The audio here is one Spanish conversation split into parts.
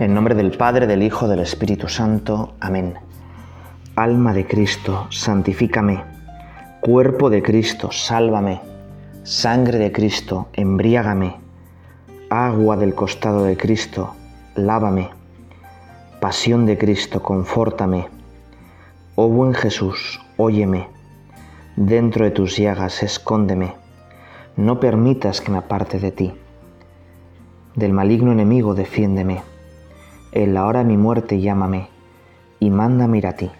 En nombre del Padre, del Hijo, del Espíritu Santo. Amén. Alma de Cristo, santifícame. Cuerpo de Cristo, sálvame. Sangre de Cristo, embriágame. Agua del costado de Cristo, lávame. Pasión de Cristo, confórtame. Oh buen Jesús, óyeme. Dentro de tus llagas, escóndeme. No permitas que me aparte de ti. Del maligno enemigo, defiéndeme en la hora de mi muerte llámame y mándame ir a ti,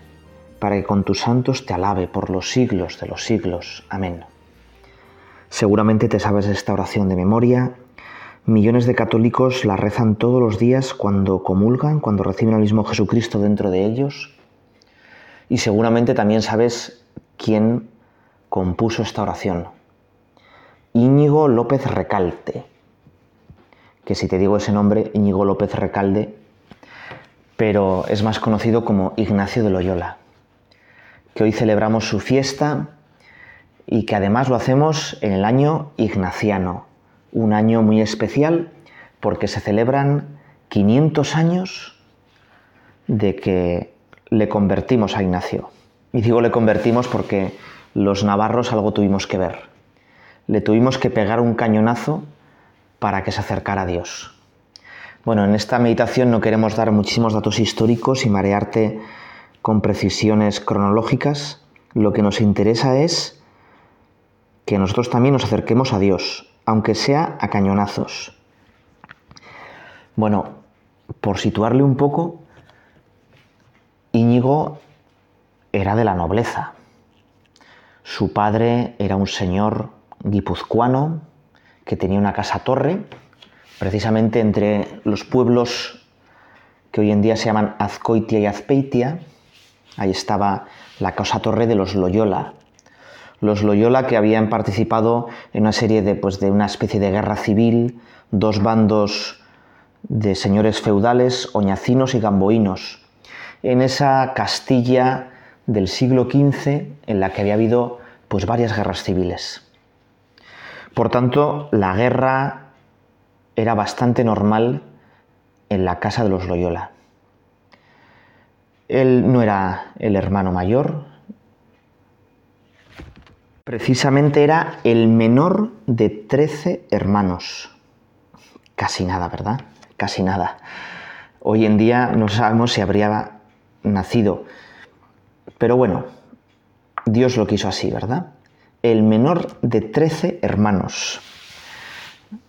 para que con tus santos te alabe por los siglos de los siglos. Amén. Seguramente te sabes esta oración de memoria. Millones de católicos la rezan todos los días cuando comulgan, cuando reciben al mismo Jesucristo dentro de ellos. Y seguramente también sabes quién compuso esta oración. Íñigo López Recalte. Que si te digo ese nombre, Íñigo López Recalde, pero es más conocido como Ignacio de Loyola, que hoy celebramos su fiesta y que además lo hacemos en el año ignaciano, un año muy especial porque se celebran 500 años de que le convertimos a Ignacio. Y digo le convertimos porque los navarros algo tuvimos que ver. Le tuvimos que pegar un cañonazo para que se acercara a Dios. Bueno, en esta meditación no queremos dar muchísimos datos históricos y marearte con precisiones cronológicas. Lo que nos interesa es que nosotros también nos acerquemos a Dios, aunque sea a cañonazos. Bueno, por situarle un poco, Íñigo era de la nobleza. Su padre era un señor guipuzcoano que tenía una casa torre precisamente entre los pueblos que hoy en día se llaman Azcoitia y Azpeitia, ahí estaba la Casa Torre de los Loyola. Los Loyola que habían participado en una serie de, pues, de una especie de guerra civil, dos bandos de señores feudales, oñacinos y gamboínos, en esa Castilla del siglo XV en la que había habido pues, varias guerras civiles. Por tanto, la guerra era bastante normal en la casa de los Loyola. Él no era el hermano mayor, precisamente era el menor de 13 hermanos. Casi nada, ¿verdad? Casi nada. Hoy en día no sabemos si habría nacido. Pero bueno, Dios lo quiso así, ¿verdad? El menor de 13 hermanos.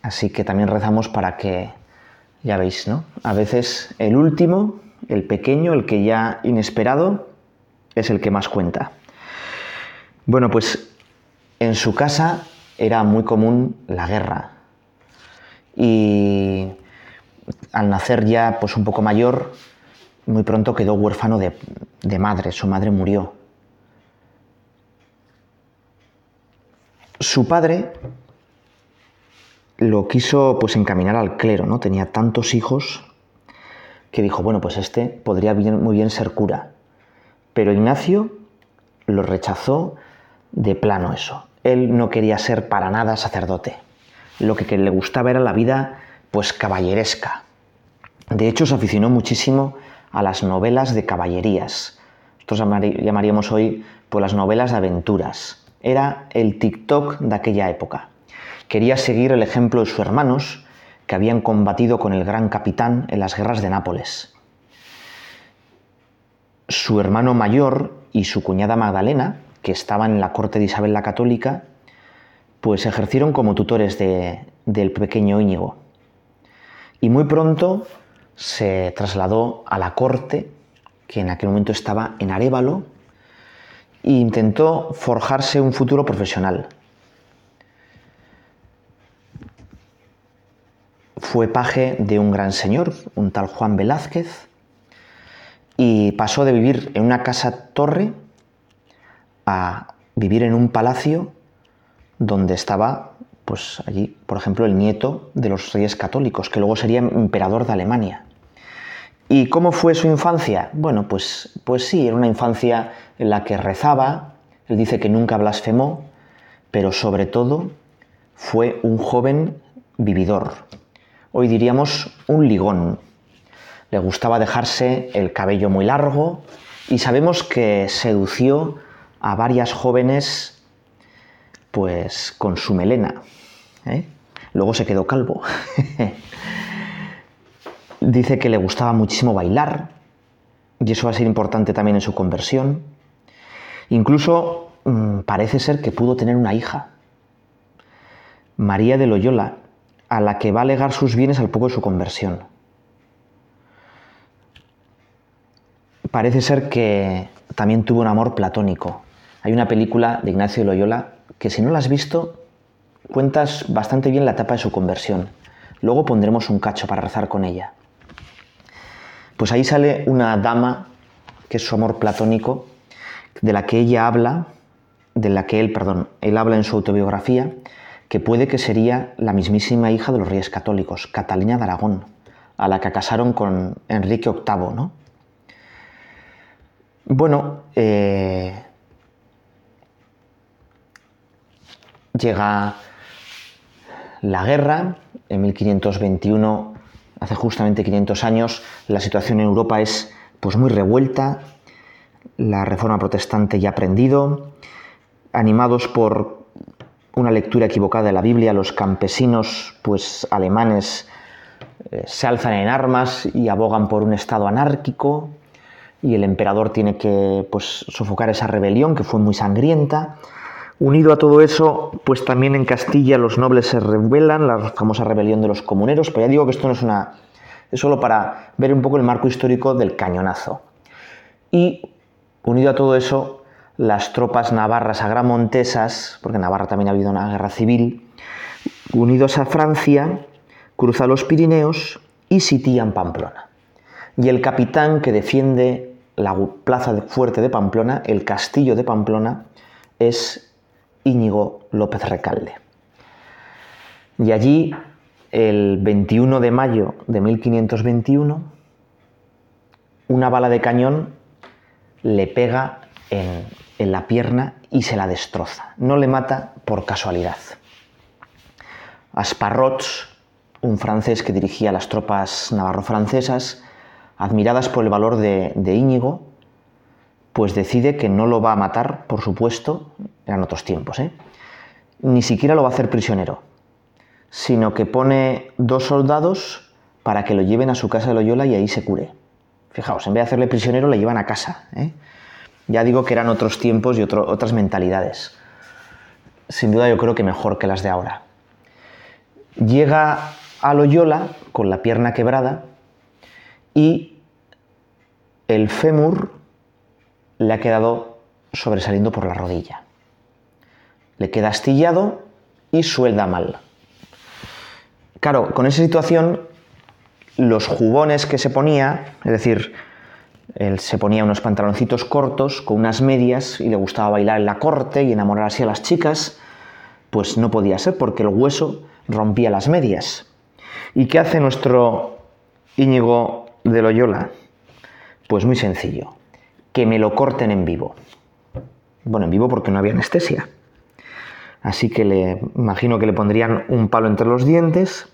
Así que también rezamos para que, ya veis, ¿no? A veces el último, el pequeño, el que ya inesperado, es el que más cuenta. Bueno, pues en su casa era muy común la guerra. Y al nacer ya pues un poco mayor, muy pronto quedó huérfano de, de madre, su madre murió. Su padre lo quiso pues encaminar al clero, ¿no? Tenía tantos hijos que dijo, bueno, pues este podría muy bien ser cura. Pero Ignacio lo rechazó de plano eso. Él no quería ser para nada sacerdote. Lo que le gustaba era la vida pues caballeresca. De hecho, se aficionó muchísimo a las novelas de caballerías. Esto llamaríamos hoy pues las novelas de aventuras. Era el TikTok de aquella época quería seguir el ejemplo de sus hermanos que habían combatido con el gran capitán en las guerras de Nápoles. Su hermano mayor y su cuñada Magdalena, que estaban en la corte de Isabel la Católica, pues ejercieron como tutores del pequeño Íñigo. Y muy pronto se trasladó a la corte, que en aquel momento estaba en Arévalo, e intentó forjarse un futuro profesional. Fue paje de un gran señor, un tal Juan Velázquez, y pasó de vivir en una casa torre a vivir en un palacio donde estaba, pues allí, por ejemplo, el nieto de los reyes católicos, que luego sería emperador de Alemania. ¿Y cómo fue su infancia? Bueno, pues, pues sí, era una infancia en la que rezaba, él dice que nunca blasfemó, pero sobre todo fue un joven vividor, hoy diríamos un ligón. le gustaba dejarse el cabello muy largo y sabemos que sedució a varias jóvenes pues con su melena. ¿eh? Luego se quedó calvo. Dice que le gustaba muchísimo bailar y eso va a ser importante también en su conversión. Incluso mm, parece ser que pudo tener una hija, María de Loyola, a la que va a legar sus bienes al poco de su conversión. Parece ser que también tuvo un amor platónico. Hay una película de Ignacio de Loyola que si no la has visto, cuentas bastante bien la etapa de su conversión. Luego pondremos un cacho para rezar con ella. Pues ahí sale una dama, que es su amor platónico, de la que ella habla, de la que él, perdón, él habla en su autobiografía, que puede que sería la mismísima hija de los reyes católicos, Catalina de Aragón, a la que casaron con Enrique VIII, ¿no? Bueno, eh, llega la guerra, en 1521, hace justamente 500 años, la situación en Europa es pues muy revuelta, la reforma protestante ya ha aprendido, animados por una lectura equivocada de la Biblia, los campesinos pues alemanes eh, se alzan en armas y abogan por un estado anárquico y el emperador tiene que pues sofocar esa rebelión que fue muy sangrienta. Unido a todo eso, pues también en Castilla los nobles se rebelan, la famosa rebelión de los comuneros, pero ya digo que esto no es una es solo para ver un poco el marco histórico del cañonazo. Y unido a todo eso, las tropas navarras agramontesas, porque en Navarra también ha habido una guerra civil, unidos a Francia, cruzan los Pirineos y sitian Pamplona. Y el capitán que defiende la plaza fuerte de Pamplona, el castillo de Pamplona, es Íñigo López Recalde. Y allí, el 21 de mayo de 1521, una bala de cañón le pega en, la pierna y se la destroza. No le mata por casualidad. Asparrots, un francés que dirigía las tropas navarro-francesas, admiradas por el valor de, Íñigo, pues decide que no lo va a matar, por supuesto, eran otros tiempos, ¿eh? ni siquiera lo va a hacer prisionero, sino que pone dos soldados para que lo lleven a su casa de Loyola y ahí se cure. Fijaos, en vez de hacerle prisionero, le llevan a casa. ¿eh? Ya digo que eran otros tiempos y otras mentalidades. Sin duda yo creo que mejor que las de ahora. Llega a Loyola con la pierna quebrada y el fémur le ha quedado sobresaliendo por la rodilla. Le queda astillado y suelda mal. Claro, con esa situación, los jubones que se ponía, es decir, él se ponía unos pantaloncitos cortos con unas medias y le gustaba bailar en la corte y enamorar así a las chicas, pues no podía ser porque el hueso rompía las medias. ¿Y qué hace nuestro Íñigo de Loyola? Pues muy sencillo, que me lo corten en vivo. Bueno, en vivo porque no había anestesia. Así que le imagino que le pondrían un palo entre los dientes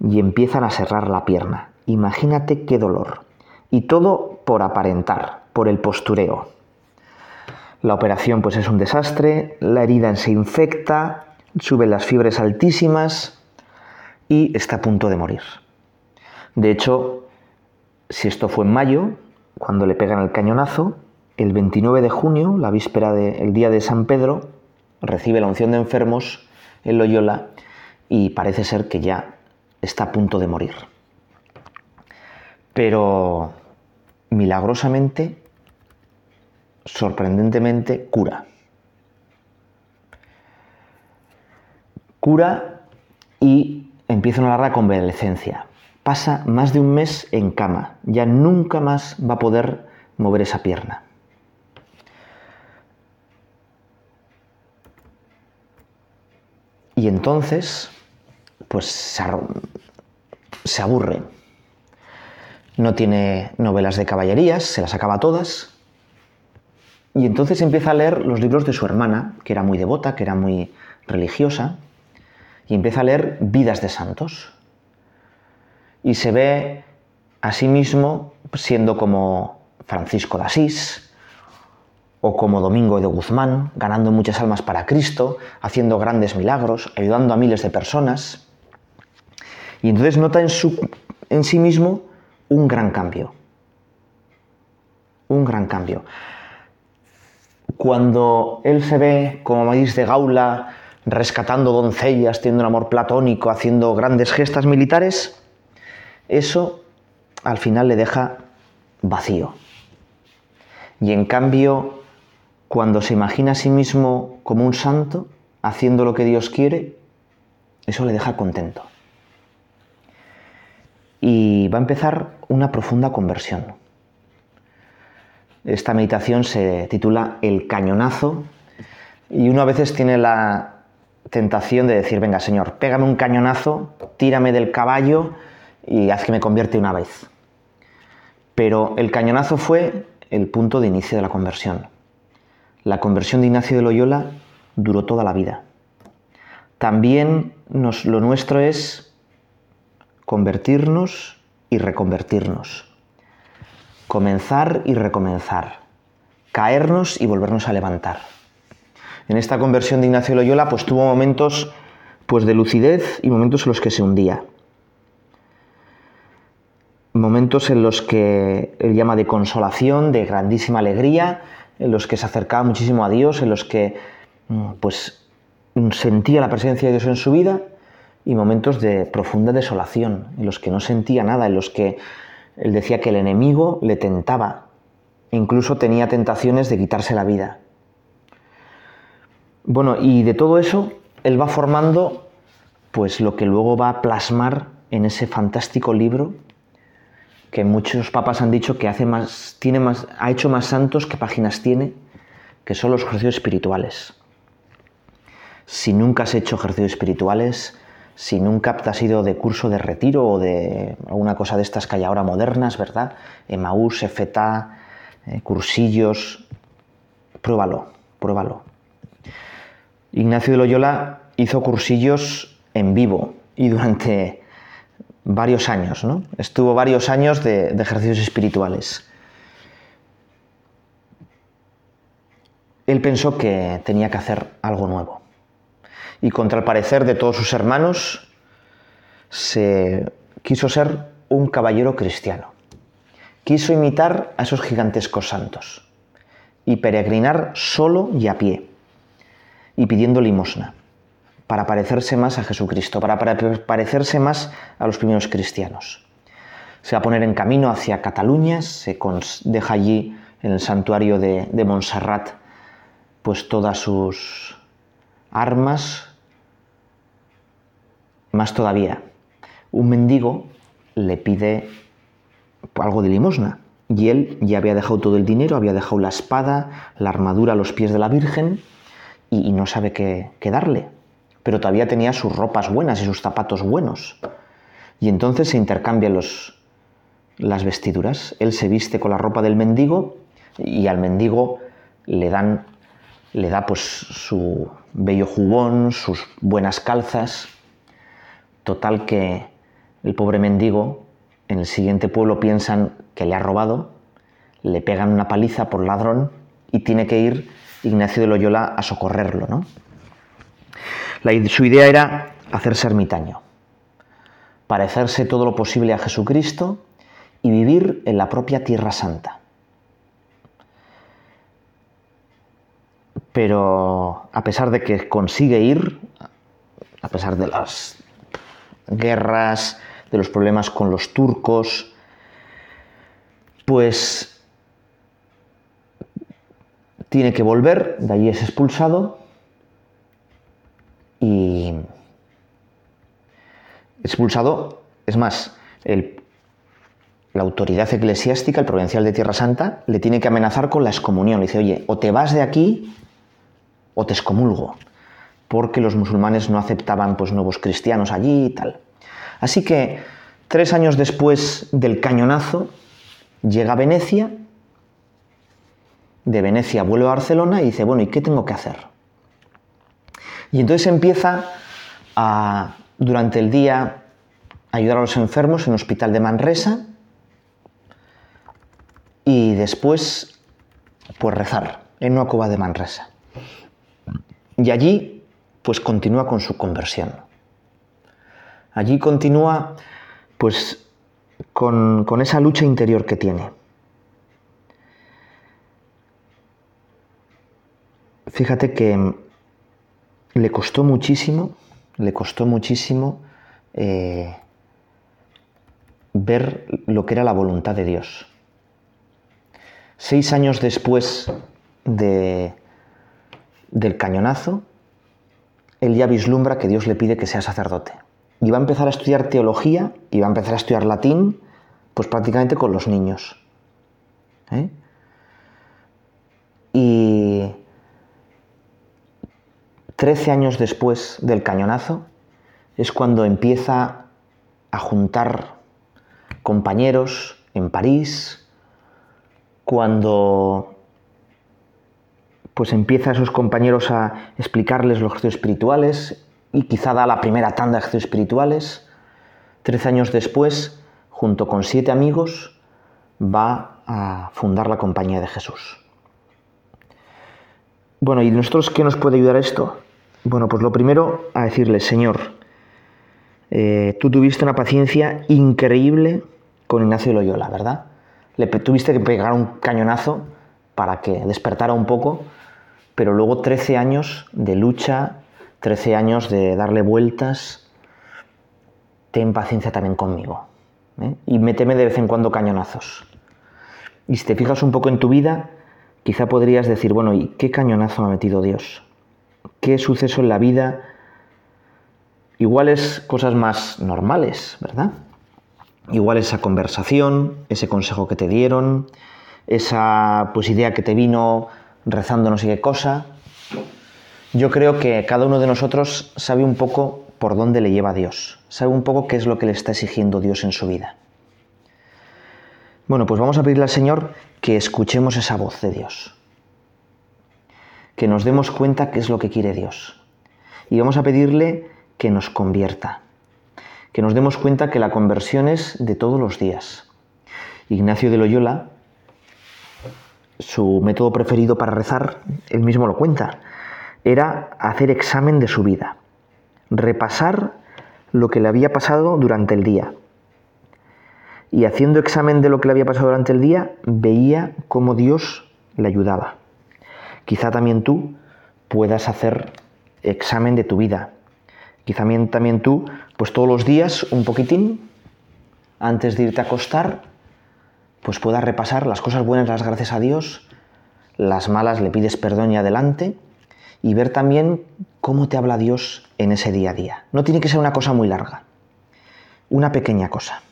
y empiezan a cerrar la pierna. Imagínate qué dolor. Y todo por aparentar, por el postureo. La operación pues es un desastre, la herida se infecta, suben las fiebres altísimas y está a punto de morir. De hecho, si esto fue en mayo, cuando le pegan el cañonazo, el 29 de junio, la víspera del día de San Pedro, recibe la unción de enfermos en Loyola y parece ser que ya está a punto de morir. Pero milagrosamente, sorprendentemente, cura. Cura y empieza una larga convalecencia. Pasa más de un mes en cama. Ya nunca más va a poder mover esa pierna. Y entonces, pues se, aburre no tiene novelas de caballerías, se las acaba todas. Y entonces empieza a leer los libros de su hermana, que era muy devota, que era muy religiosa, y empieza a leer vidas de santos. Y se ve Asimismo, siendo como Francisco de Asís o como Domingo de Guzmán, ganando muchas almas para Cristo, haciendo grandes milagros, ayudando a miles de personas. Y entonces nota en, su, en sí mismo un gran cambio. Un gran cambio. Cuando él se ve como maíz de Gaula, rescatando doncellas, teniendo un amor platónico, haciendo grandes gestas militares, eso al final le deja vacío. Y en cambio, cuando se imagina a sí mismo como un santo, haciendo lo que Dios quiere, eso le deja contento. Y va a empezar una profunda conversión. Esta meditación se titula El cañonazo y uno a veces tiene la tentación de decir, venga Señor, pégame un cañonazo, tírame del caballo y haz que me convierte una vez. Pero el cañonazo fue el punto de inicio de la conversión. La conversión de Ignacio de Loyola duró toda la vida. También lo nuestro es convertirnos y reconvertirnos. Comenzar y recomenzar. Caernos y volvernos a levantar. En esta conversión de Ignacio Loyola pues tuvo momentos pues de lucidez y momentos en los que se hundía momentos en los que él llama de consolación, de grandísima alegría, en los que se acercaba muchísimo a Dios, en los que mm, pues sentía la presencia de Dios en su vida y momentos de profunda desolación, en los que no sentía nada, en los que él decía que el enemigo le tentaba, e incluso tenía tentaciones de quitarse la vida. Bueno, y de todo eso él va formando pues lo que luego va a plasmar en ese fantástico libro que muchos papas han dicho que hace más, tiene más, ha hecho más santos que páginas tiene, que son los ejercicios espirituales. Si nunca has hecho ejercicios espirituales, si nunca has ido de curso de retiro o de alguna cosa de estas que hay ahora modernas, ¿verdad? Emaús, FETA, eh, cursillos, pruébalo, pruébalo. Ignacio de Loyola hizo cursillos en vivo y durante varios años, ¿no? Estuvo varios años de, ejercicios espirituales. Él pensó que tenía que hacer algo nuevo. Y contra el parecer de todos sus hermanos, se quiso ser un caballero cristiano. Quiso imitar a esos gigantescos santos y peregrinar solo y a pie y pidiendo limosna para parecerse más a Jesucristo, para parecerse más a los primeros cristianos. Se va a poner en camino hacia Cataluña, se deja allí en el santuario de, de Montserrat pues todas sus armas, más todavía, un mendigo le pide algo de limosna y él ya había dejado todo el dinero, había dejado la espada, la armadura a los pies de la Virgen y, no sabe qué darle pero todavía tenía sus ropas buenas y sus zapatos buenos. Y entonces se intercambian los, las vestiduras. Él se viste con la ropa del mendigo y al mendigo le dan le da pues su bello jubón, sus buenas calzas. Total que el pobre mendigo en el siguiente pueblo piensan que le ha robado, le pegan una paliza por ladrón y tiene que ir Ignacio de Loyola a socorrerlo, ¿no? su idea era hacerse ermitaño, parecerse todo lo posible a Jesucristo y vivir en la propia Tierra Santa. Pero a pesar de que consigue ir, a pesar de las guerras, de los problemas con los turcos, pues tiene que volver, de allí es expulsado y expulsado, es más, la autoridad eclesiástica, el provincial de Tierra Santa, le tiene que amenazar con la excomunión. Le dice, oye, o te vas de aquí o te excomulgo, porque los musulmanes no aceptaban pues, nuevos cristianos allí y tal. Así que tres años después del cañonazo, llega a Venecia, de Venecia vuelve a Barcelona y dice, bueno, ¿y qué tengo que hacer? Y entonces empieza a, durante el día, ayudar a los enfermos en el hospital de Manresa y después pues rezar en una cueva de Manresa. Y allí pues continúa con su conversión. Allí continúa pues con, con esa lucha interior que tiene. Fíjate que le costó muchísimo, le costó muchísimo eh, ver lo que era la voluntad de Dios. Seis años después de, del cañonazo, él ya vislumbra que Dios le pide que sea sacerdote. Y va a empezar a estudiar teología y va a empezar a estudiar latín, pues prácticamente con los niños. ¿eh? Y trece años después del cañonazo es cuando empieza a juntar compañeros en París, cuando pues empieza a esos compañeros a explicarles los ejercicios espirituales y quizá da la primera tanda de ejercicios espirituales. Trece años después, junto con siete amigos, va a fundar la Compañía de Jesús. Bueno, ¿y nosotros qué nos puede ayudar esto? Bueno, pues lo primero a decirle, Señor, eh, tú tuviste una paciencia increíble con Ignacio Loyola, ¿verdad? Le tuviste que pegar un cañonazo para que despertara un poco, pero luego 13 años de lucha, 13 años de darle vueltas, ten paciencia también conmigo. ¿eh? Y méteme de vez en cuando cañonazos. Y si te fijas un poco en tu vida, quizá podrías decir, bueno, ¿y qué cañonazo me ha metido Dios? ¿Qué suceso en la vida? Igual es cosas más normales, ¿verdad? Igual esa conversación, ese consejo que te dieron, esa pues idea que te vino rezando no sé qué cosa, yo creo que cada uno de nosotros sabe un poco por dónde le lleva Dios, sabe un poco qué es lo que le está exigiendo Dios en su vida. Bueno, pues vamos a pedirle al Señor que escuchemos esa voz de Dios, que nos demos cuenta qué es lo que quiere Dios. Y vamos a pedirle que nos convierta, que nos demos cuenta que la conversión es de todos los días. Ignacio de Loyola, su método preferido para rezar, él mismo lo cuenta, era hacer examen de su vida, repasar lo que le había pasado durante el día. Y haciendo examen de lo que le había pasado durante el día, veía cómo Dios le ayudaba. Quizá también tú puedas hacer examen de tu vida. Quizá también, tú, pues todos los días, un poquitín, antes de irte a acostar, pues puedas repasar las cosas buenas, las gracias a Dios, las malas le pides perdón y adelante, y ver también cómo te habla Dios en ese día a día. No tiene que ser una cosa muy larga, una pequeña cosa.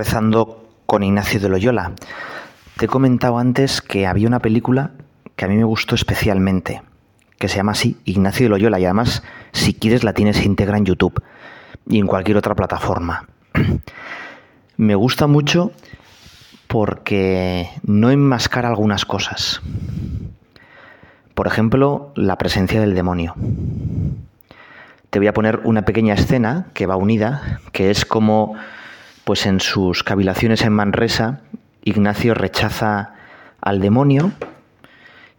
Rezando con Ignacio de Loyola. Te he comentado antes que había una película que a mí me gustó especialmente, que se llama así, Ignacio de Loyola, y además, si quieres, la tienes íntegra en YouTube y en cualquier otra plataforma. me gusta mucho porque no enmascara algunas cosas. Por ejemplo, la presencia del demonio. Te voy a poner una pequeña escena que va unida, que es como pues en sus cavilaciones en Manresa, Ignacio rechaza al demonio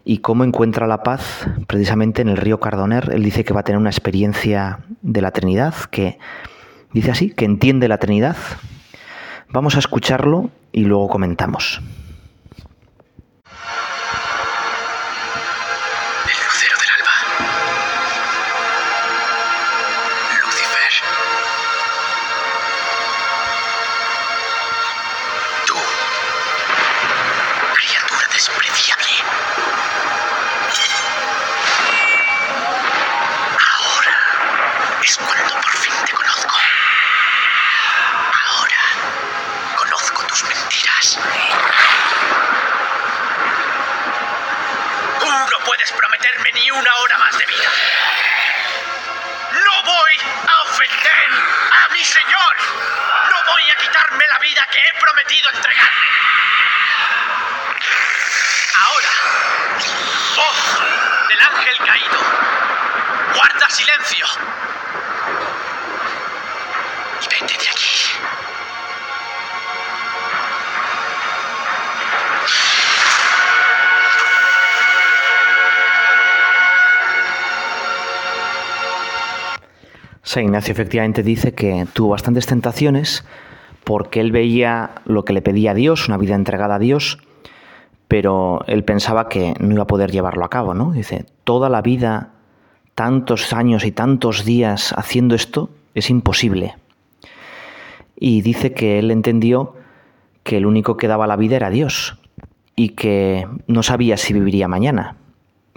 y cómo encuentra la paz precisamente en el río Cardoner. Él dice que va a tener una experiencia de la Trinidad, que dice así, que entiende la Trinidad. Vamos a escucharlo y luego comentamos. Ignacio efectivamente dice que tuvo bastantes tentaciones porque él veía lo que le pedía a Dios, una vida entregada a Dios, pero él pensaba que no iba a poder llevarlo a cabo, ¿no? Dice, toda la vida, tantos años y tantos días haciendo esto, es imposible. Y dice que él entendió que el único que daba la vida era Dios y que no sabía si viviría mañana.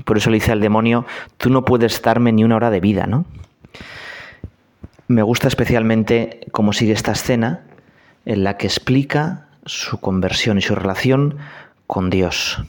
Por eso le dice al demonio, tú no puedes darme ni una hora de vida, ¿no? Me gusta especialmente cómo sigue esta escena en la que explica su conversión y su relación con Dios.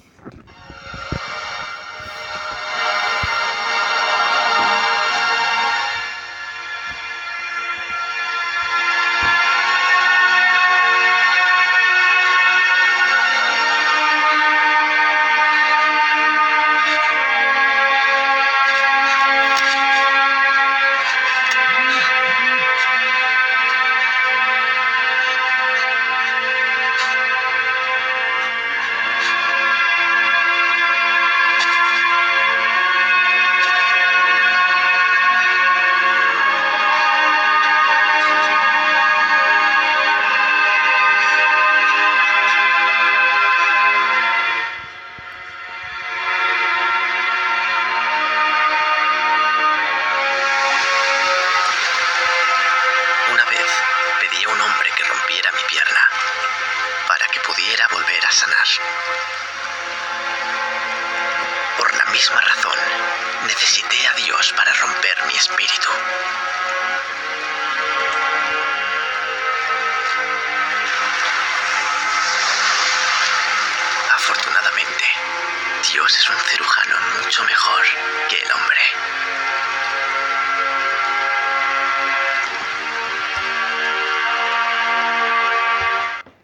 Es un cirujano mucho mejor que el hombre.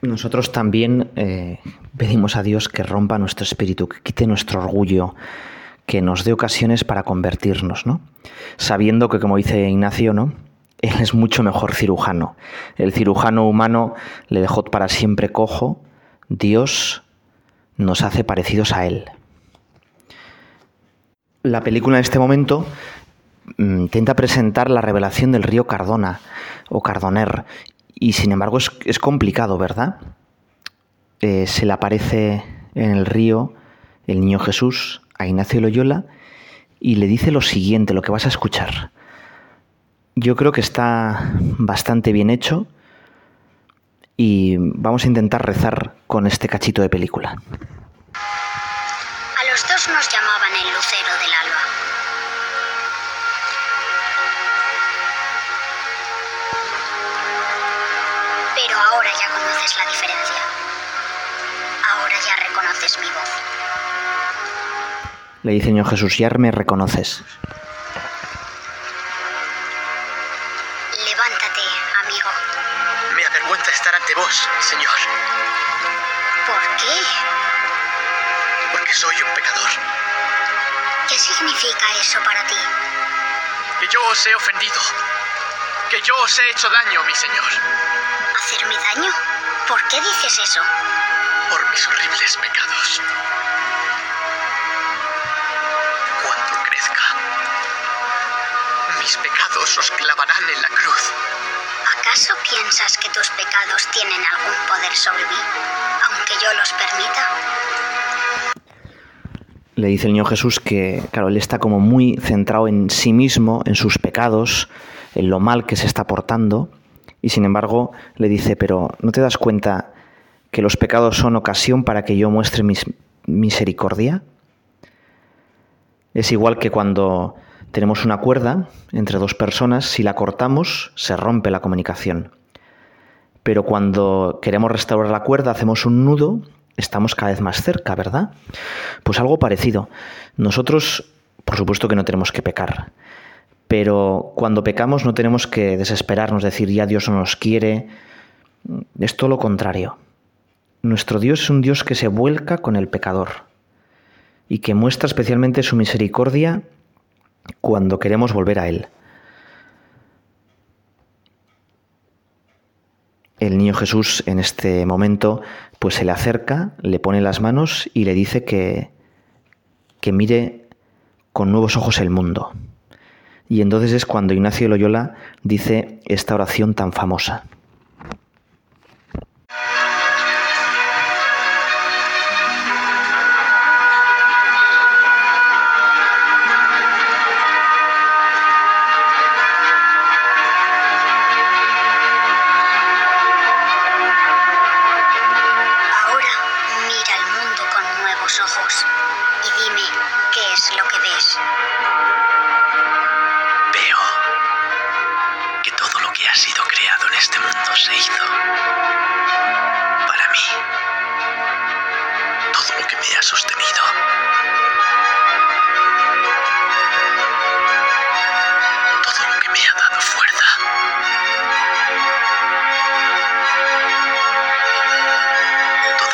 Nosotros también eh, pedimos a Dios que rompa nuestro espíritu, que quite nuestro orgullo, que nos dé ocasiones para convertirnos, ¿no? Sabiendo que, como dice Ignacio, ¿no? Él es mucho mejor cirujano. El cirujano humano le dejó para siempre cojo. Dios nos hace parecidos a Él. La película en este momento mm, intenta presentar la revelación del río Cardona o Cardoner y sin embargo es, complicado, ¿verdad? Eh, se le aparece en el río el niño Jesús a Ignacio Loyola y le dice lo siguiente, lo que vas a escuchar. Yo creo que está bastante bien hecho y vamos a intentar rezar con este cachito de película. Le dice niño Jesús, ya me reconoces. Levántate, amigo. Me avergüenza estar ante vos, Señor, ¿Por qué? porque soy un pecador. ¿Qué significa eso para ti? Que yo os he ofendido. Que yo os he hecho daño, mi Señor, ¿Hacerme daño? ¿Por qué dices eso? por mis horribles pecados. Mis pecados os clavarán en la cruz. ¿Acaso piensas que tus pecados tienen algún poder sobre mí, aunque yo los permita? Le dice el niño Jesús que, claro, él está como muy centrado en sí mismo, en sus pecados, en lo mal que se está portando, y sin embargo le dice, pero ¿no te das cuenta que los pecados son ocasión para que yo muestre mis misericordia? Es igual que cuando tenemos una cuerda entre dos personas, si la cortamos se rompe la comunicación. Pero cuando queremos restaurar la cuerda hacemos un nudo estamos cada vez más cerca, ¿verdad? Pues algo parecido. Nosotros, por supuesto que no tenemos que pecar, pero cuando pecamos no tenemos que desesperarnos, decir ya Dios no nos quiere. Es todo lo contrario. Nuestro Dios es un Dios que se vuelca con el pecador y que muestra especialmente su misericordia cuando queremos volver a Él. El niño Jesús en este momento pues se le acerca, le pone las manos y le dice que, que mire con nuevos ojos el mundo. Y entonces es cuando Ignacio Loyola dice esta oración tan famosa.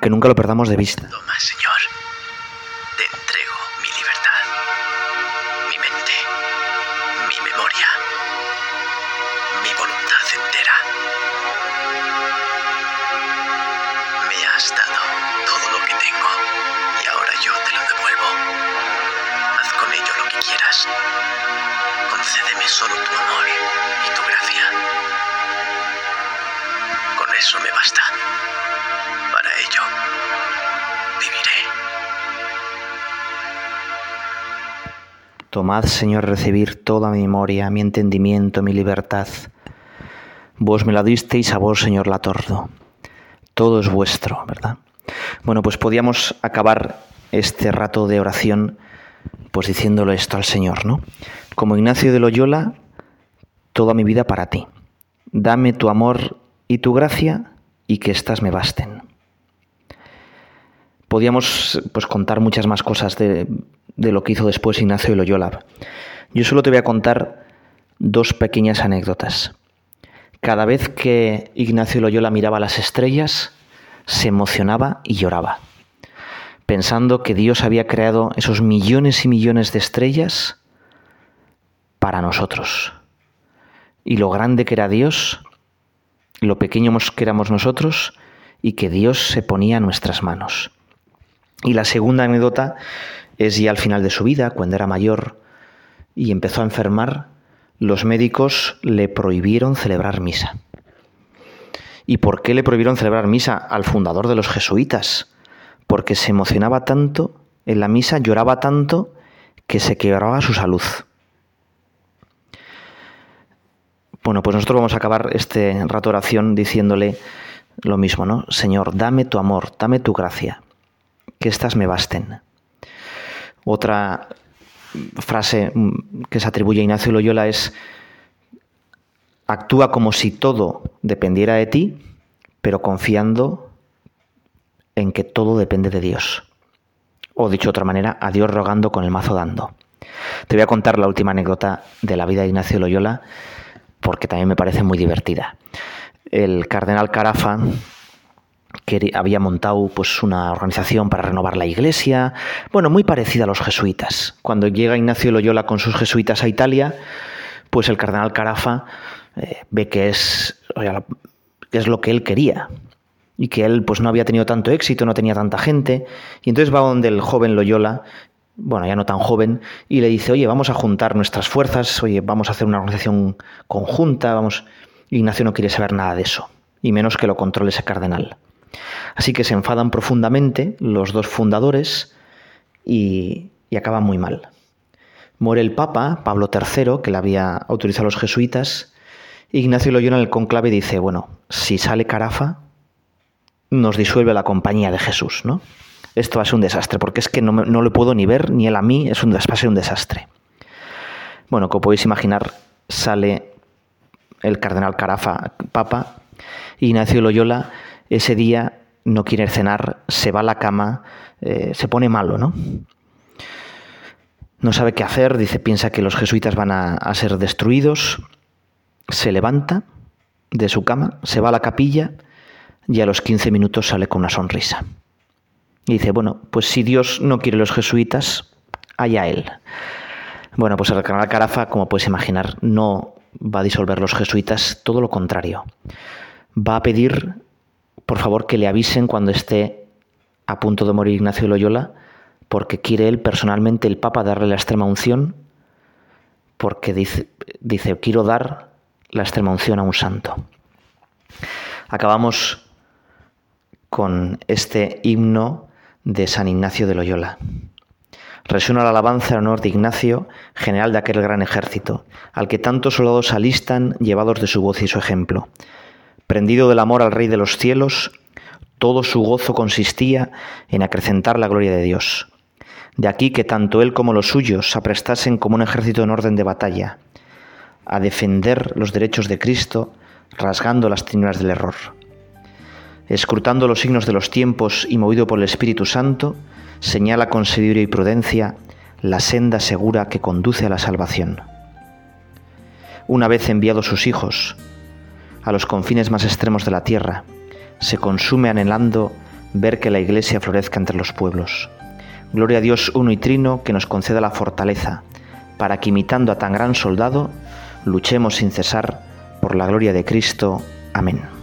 que nunca lo perdamos de vista. Tomad, Señor, recibir toda mi memoria, mi entendimiento, mi libertad. Vos me la disteis, a vos, Señor, la tordo. Todo es vuestro, ¿verdad? Bueno, pues podíamos acabar este rato de oración pues diciéndolo esto al Señor, ¿no? Como Ignacio de Loyola, toda mi vida para ti. Dame tu amor y tu gracia y que éstas me basten. Podíamos pues contar muchas más cosas de, de lo que hizo después Ignacio Loyola. Yo solo te voy a contar dos pequeñas anécdotas. Cada vez que Ignacio Loyola miraba las estrellas, se emocionaba y lloraba, pensando que Dios había creado esos millones y millones de estrellas para nosotros. Y lo grande que era Dios, lo pequeños que éramos nosotros, y que Dios se ponía a nuestras manos. Y la segunda anécdota es ya al final de su vida, cuando era mayor y empezó a enfermar, los médicos le prohibieron celebrar misa. ¿Y por qué le prohibieron celebrar misa al fundador de los jesuitas? Porque se emocionaba tanto en la misa, lloraba tanto que se quebraba su salud. Bueno, pues nosotros vamos a acabar este rato de oración diciéndole lo mismo, ¿no? Señor, dame tu amor, dame tu gracia, que éstas me basten. Otra frase mm, que se atribuye a Ignacio Loyola es, actúa como si todo dependiera de ti, pero confiando en que todo depende de Dios. O dicho de otra manera, a Dios rogando con el mazo dando. Te voy a contar la última anécdota de la vida de Ignacio Loyola, porque también me parece muy divertida. El cardenal Carafa, que había montado pues una organización para renovar la iglesia, bueno, muy parecida a los jesuitas. Cuando llega Ignacio Loyola con sus jesuitas a Italia, pues el cardenal Carafa eh, ve que es, que es lo que él quería y que él pues no había tenido tanto éxito, no tenía tanta gente, y entonces va donde el joven Loyola, bueno, ya no tan joven, y le dice, oye, vamos a juntar nuestras fuerzas, oye, vamos a hacer una organización conjunta, vamos... Ignacio no quiere saber nada de eso y menos que lo controle ese cardenal. Así que se enfadan profundamente los dos fundadores y, y acaban muy mal. Muere el Papa, Pablo III, que le había autorizado a los jesuitas. Ignacio Loyola en el conclave dice, bueno, si sale Carafa, nos disuelve la compañía de Jesús, ¿no? Esto va a ser un desastre, porque es que no, lo puedo ni ver, ni él a mí, es un, va a ser un desastre. Bueno, como podéis imaginar, sale el cardenal Carafa, papa, Ignacio Loyola ese día no quiere cenar, se va a la cama, eh, se pone malo, ¿no? No sabe qué hacer, dice, piensa que los jesuitas van a, ser destruidos, se levanta de su cama, se va a la capilla y a los 15 minutos sale con una sonrisa. Y dice, bueno, pues si Dios no quiere los jesuitas, allá él. Bueno, pues el cardenal Carafa, como puedes imaginar, no va a disolver los jesuitas, todo lo contrario. Va a pedir, por favor, que le avisen cuando esté a punto de morir Ignacio Loyola, porque quiere él personalmente, el Papa, darle la extrema unción, porque dice, dice quiero dar la extrema unción a un santo. Acabamos con este himno de San Ignacio de Loyola. Resuena la alabanza en honor de Ignacio, general de aquel gran ejército, al que tantos soldados alistan llevados de su voz y su ejemplo. Prendido del amor al Rey de los cielos, todo su gozo consistía en acrecentar la gloria de Dios. De aquí que tanto él como los suyos se aprestasen como un ejército en orden de batalla, a defender los derechos de Cristo, rasgando las tinieblas del error. Escrutando los signos de los tiempos y movido por el Espíritu Santo, señala con sabiduría y prudencia la senda segura que conduce a la salvación. Una vez enviados sus hijos a los confines más extremos de la tierra, se consume anhelando ver que la Iglesia florezca entre los pueblos. Gloria a Dios uno y trino que nos conceda la fortaleza, para que imitando a tan gran soldado, luchemos sin cesar por la gloria de Cristo. Amén.